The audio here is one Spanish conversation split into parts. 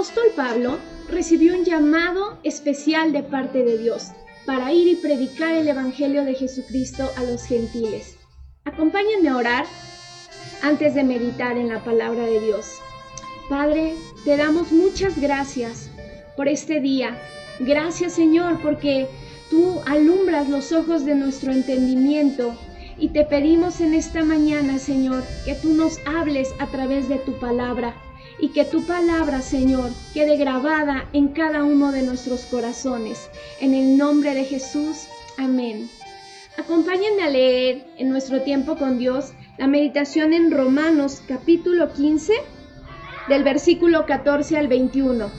apóstol Pablo recibió un llamado especial de parte de Dios para ir y predicar el Evangelio de Jesucristo a los gentiles. Acompáñenme a orar antes de meditar en la palabra de Dios. Padre, te damos muchas gracias por este día. Gracias Señor porque tú alumbras los ojos de nuestro entendimiento y te pedimos en esta mañana, Señor, que tú nos hables a través de tu palabra y que tu palabra, Señor, quede grabada en cada uno de nuestros corazones. En el nombre de Jesús, amén. Acompáñenme a leer en nuestro tiempo con Dios la meditación en Romanos capítulo 15, del versículo 14 al 21.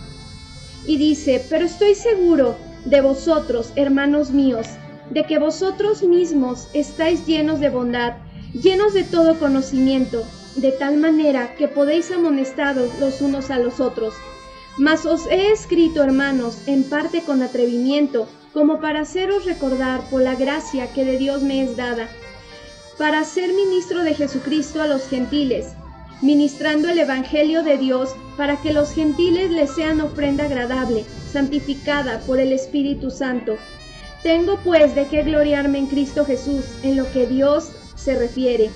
Y dice, pero estoy seguro de vosotros, hermanos míos, de que vosotros mismos estáis llenos de bondad, llenos de todo conocimiento de tal manera que podéis amonestaros los unos a los otros. Mas os he escrito, hermanos, en parte con atrevimiento, como para haceros recordar por la gracia que de Dios me es dada, para ser ministro de Jesucristo a los gentiles, ministrando el Evangelio de Dios, para que los gentiles les sean ofrenda agradable, santificada por el Espíritu Santo. Tengo pues de qué gloriarme en Cristo Jesús, en lo que Dios se refiere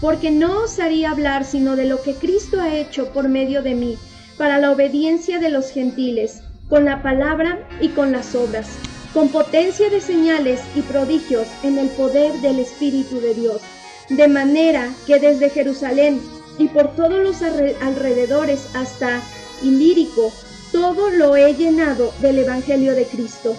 porque no osaría hablar sino de lo que Cristo ha hecho por medio de mí, para la obediencia de los gentiles, con la palabra y con las obras, con potencia de señales y prodigios en el poder del Espíritu de Dios, de manera que desde Jerusalén y por todos los alrededores hasta Ilírico, todo lo he llenado del Evangelio de Cristo.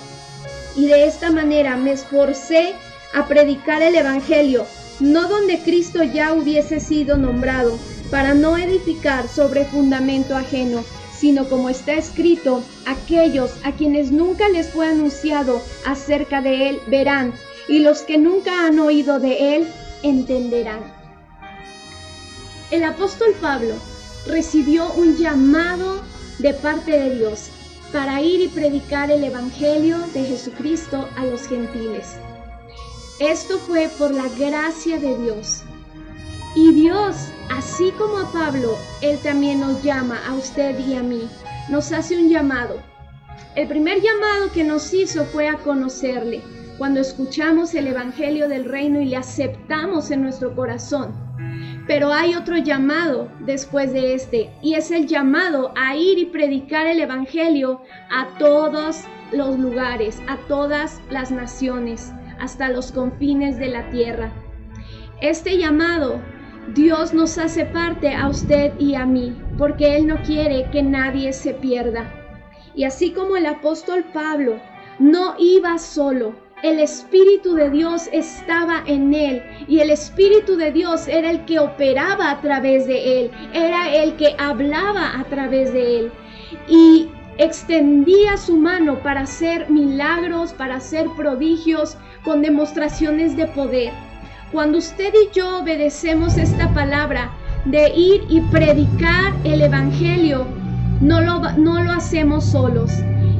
Y de esta manera me esforcé a predicar el Evangelio no donde Cristo ya hubiese sido nombrado, para no edificar sobre fundamento ajeno, sino como está escrito, aquellos a quienes nunca les fue anunciado acerca de Él verán, y los que nunca han oído de Él entenderán. El apóstol Pablo recibió un llamado de parte de Dios para ir y predicar el Evangelio de Jesucristo a los gentiles. Esto fue por la gracia de Dios. Y Dios, así como a Pablo, Él también nos llama a usted y a mí. Nos hace un llamado. El primer llamado que nos hizo fue a conocerle, cuando escuchamos el Evangelio del Reino y le aceptamos en nuestro corazón. Pero hay otro llamado después de este, y es el llamado a ir y predicar el Evangelio a todos los lugares, a todas las naciones hasta los confines de la tierra. Este llamado Dios nos hace parte a usted y a mí, porque Él no quiere que nadie se pierda. Y así como el apóstol Pablo no iba solo, el Espíritu de Dios estaba en él y el Espíritu de Dios era el que operaba a través de él, era el que hablaba a través de él. Y extendía su mano para hacer milagros, para hacer prodigios, con demostraciones de poder. Cuando usted y yo obedecemos esta palabra de ir y predicar el Evangelio, no lo, no lo hacemos solos.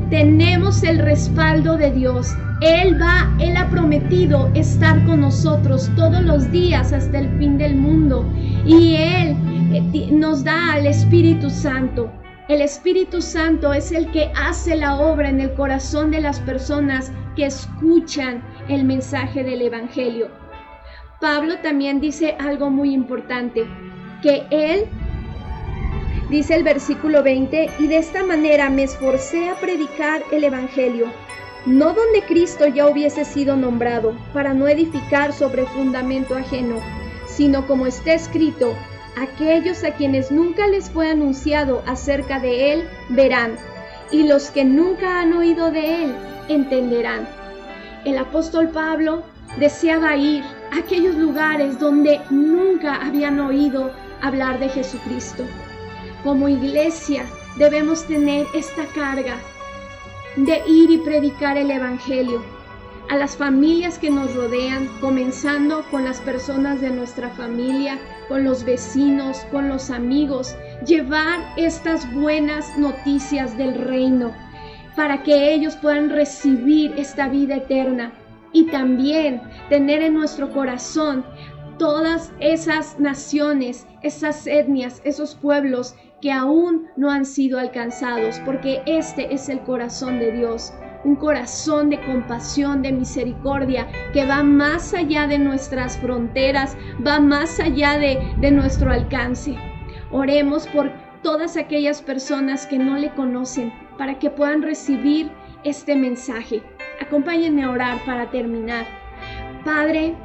Tenemos el respaldo de Dios. Él va, Él ha prometido estar con nosotros todos los días hasta el fin del mundo. Y Él eh, nos da al Espíritu Santo. El Espíritu Santo es el que hace la obra en el corazón de las personas que escuchan el mensaje del Evangelio. Pablo también dice algo muy importante, que él, dice el versículo 20, y de esta manera me esforcé a predicar el Evangelio, no donde Cristo ya hubiese sido nombrado, para no edificar sobre fundamento ajeno, sino como está escrito, Aquellos a quienes nunca les fue anunciado acerca de Él verán, y los que nunca han oído de Él entenderán. El apóstol Pablo deseaba ir a aquellos lugares donde nunca habían oído hablar de Jesucristo. Como iglesia debemos tener esta carga de ir y predicar el Evangelio a las familias que nos rodean, comenzando con las personas de nuestra familia, con los vecinos, con los amigos, llevar estas buenas noticias del reino para que ellos puedan recibir esta vida eterna y también tener en nuestro corazón todas esas naciones, esas etnias, esos pueblos que aún no han sido alcanzados, porque este es el corazón de Dios, un corazón de compasión, de misericordia, que va más allá de nuestras fronteras, va más allá de, de nuestro alcance. Oremos por todas aquellas personas que no le conocen, para que puedan recibir este mensaje. Acompáñenme a orar para terminar. Padre,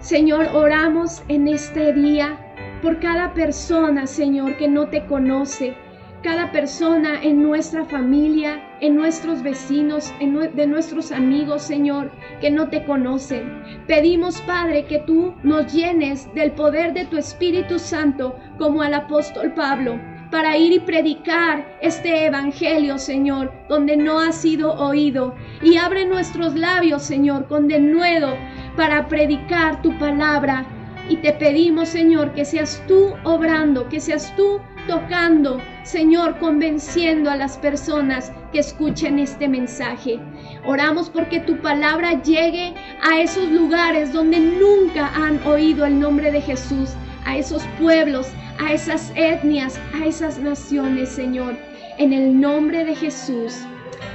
Señor, oramos en este día por cada persona, Señor, que no te conoce, cada persona en nuestra familia, en nuestros vecinos, en de nuestros amigos, Señor, que no te conocen. Pedimos, Padre, que tú nos llenes del poder de tu Espíritu Santo, como al apóstol Pablo, para ir y predicar este Evangelio, Señor, donde no ha sido oído. Y abre nuestros labios, Señor, con denuedo para predicar tu palabra. Y te pedimos, Señor, que seas tú obrando, que seas tú tocando, Señor, convenciendo a las personas que escuchen este mensaje. Oramos porque tu palabra llegue a esos lugares donde nunca han oído el nombre de Jesús, a esos pueblos, a esas etnias, a esas naciones, Señor. En el nombre de Jesús.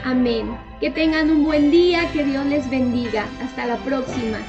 Amén. Que tengan un buen día, que Dios les bendiga. Hasta la próxima.